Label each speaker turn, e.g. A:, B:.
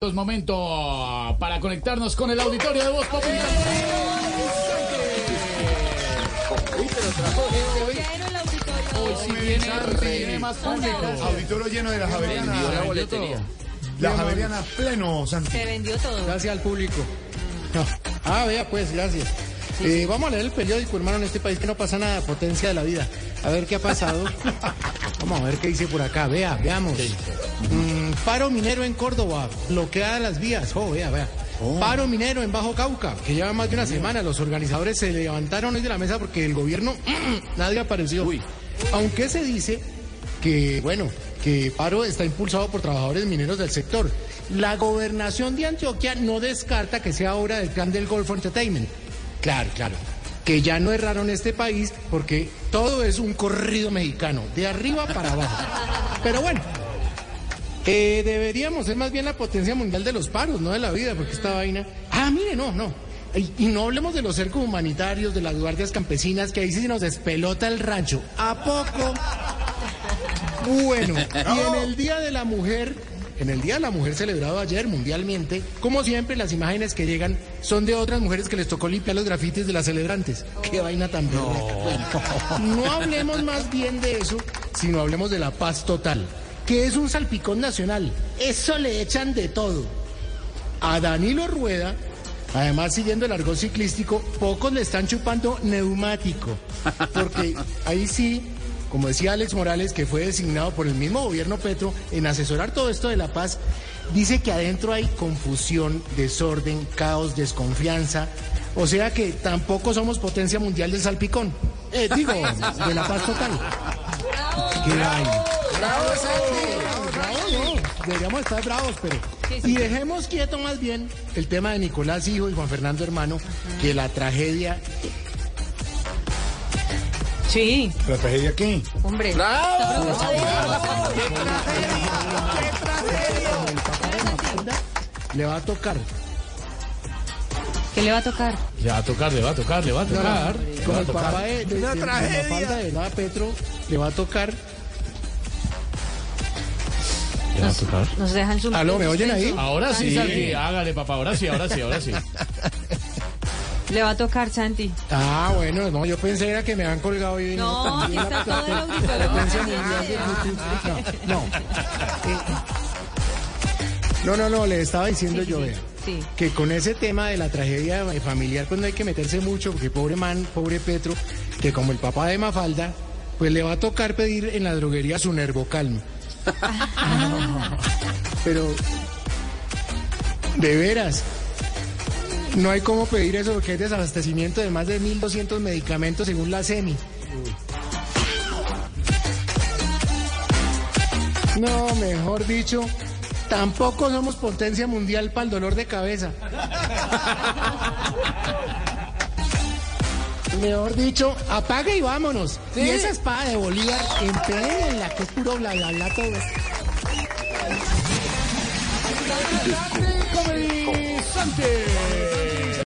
A: Es momento para conectarnos con el auditorio de Voz Popular. Hoy. Sí viene, viene más público.
B: Auditorio lleno de las Javerianas.
A: la boletería.
B: Las pleno, Santi.
C: Se vendió todo.
D: Gracias al público. Ah, vea, pues, gracias. Eh, vamos a leer el periódico, hermano, en este país que no pasa nada, potencia de la vida. A ver qué ha pasado. Vamos a ver qué dice por acá. Vea, veamos. Mm, paro minero en Córdoba, bloqueadas las vías. Oh, vea, vea. Paro minero en Bajo Cauca, que lleva más de una semana. Los organizadores se levantaron hoy de la mesa porque el gobierno, nadie apareció. Aunque se dice que, bueno, que paro está impulsado por trabajadores mineros del sector. La gobernación de Antioquia no descarta que sea obra del plan del Golfo Entertainment. Claro, claro. Que ya no erraron este país porque todo es un corrido mexicano, de arriba para abajo. Pero bueno, eh, deberíamos ser más bien la potencia mundial de los paros, no de la vida, porque esta vaina. Ah, mire, no, no. Y, y no hablemos de los cercos humanitarios, de las guardias campesinas, que ahí sí se nos despelota el rancho. ¿A poco? Bueno, y en el Día de la Mujer, en el Día de la Mujer celebrado ayer mundialmente, como siempre, las imágenes que llegan son de otras mujeres que les tocó limpiar los grafitis de las celebrantes. Qué vaina tan. Bueno, no hablemos más bien de eso, sino hablemos de la paz total, que es un salpicón nacional. Eso le echan de todo. A Danilo Rueda, además siguiendo el argot ciclístico, pocos le están chupando neumático. Porque ahí sí, como decía Alex Morales, que fue designado por el mismo gobierno Petro en asesorar todo esto de la paz, dice que adentro hay confusión, desorden, caos, desconfianza. O sea que tampoco somos potencia mundial del salpicón. Eh, digo, de la paz total. ¿Qué hay? Bravo, bravo, no. Deberíamos estar bravos, pero. Y dejemos quieto más bien el tema de Nicolás Hijo y Juan Fernando Hermano, que la tragedia.
C: Sí,
B: ¿La tragedia qué?
C: hombre.
D: Le va a tocar.
C: ¿Qué le va a tocar?
A: Le va a tocar, le va a tocar, le va a tocar. le va
D: Como
A: a
D: el
A: tocar.
D: papá de, de, de- de Mafalda, de Nava Petro, le va a tocar.
A: Le va a tocar.
C: Nos dejan su.
D: Aló, ¿me oyen ahí?
A: Ahora sí, hágale, papá, ahora sí, ahora sí, ahora sí.
C: Le va a tocar, Santi.
D: Ah, bueno, no, yo pensé era que me han colgado hoy.
C: No,
D: la
C: está todo el auditorio.
D: No, no. Eh, no, no, no, le estaba diciendo
C: Sí,
D: yo,
C: sí.
D: vea,
C: Sí.
D: que con ese tema de la tragedia familiar, pues no hay que meterse mucho, porque pobre man, pobre Petro, que como el papá de Mafalda, pues le va a tocar pedir en la droguería su nervocalm. Pero, de veras, no hay cómo pedir eso porque hay desabastecimiento de más de 1.200 medicamentos según la SEMI. No, mejor dicho, tampoco somos potencia mundial para el dolor de cabeza. Mejor dicho, apague y vámonos. Y esa espada de Bolívar, en la que es puro bla bla bla todo.
A: Comedy Santi.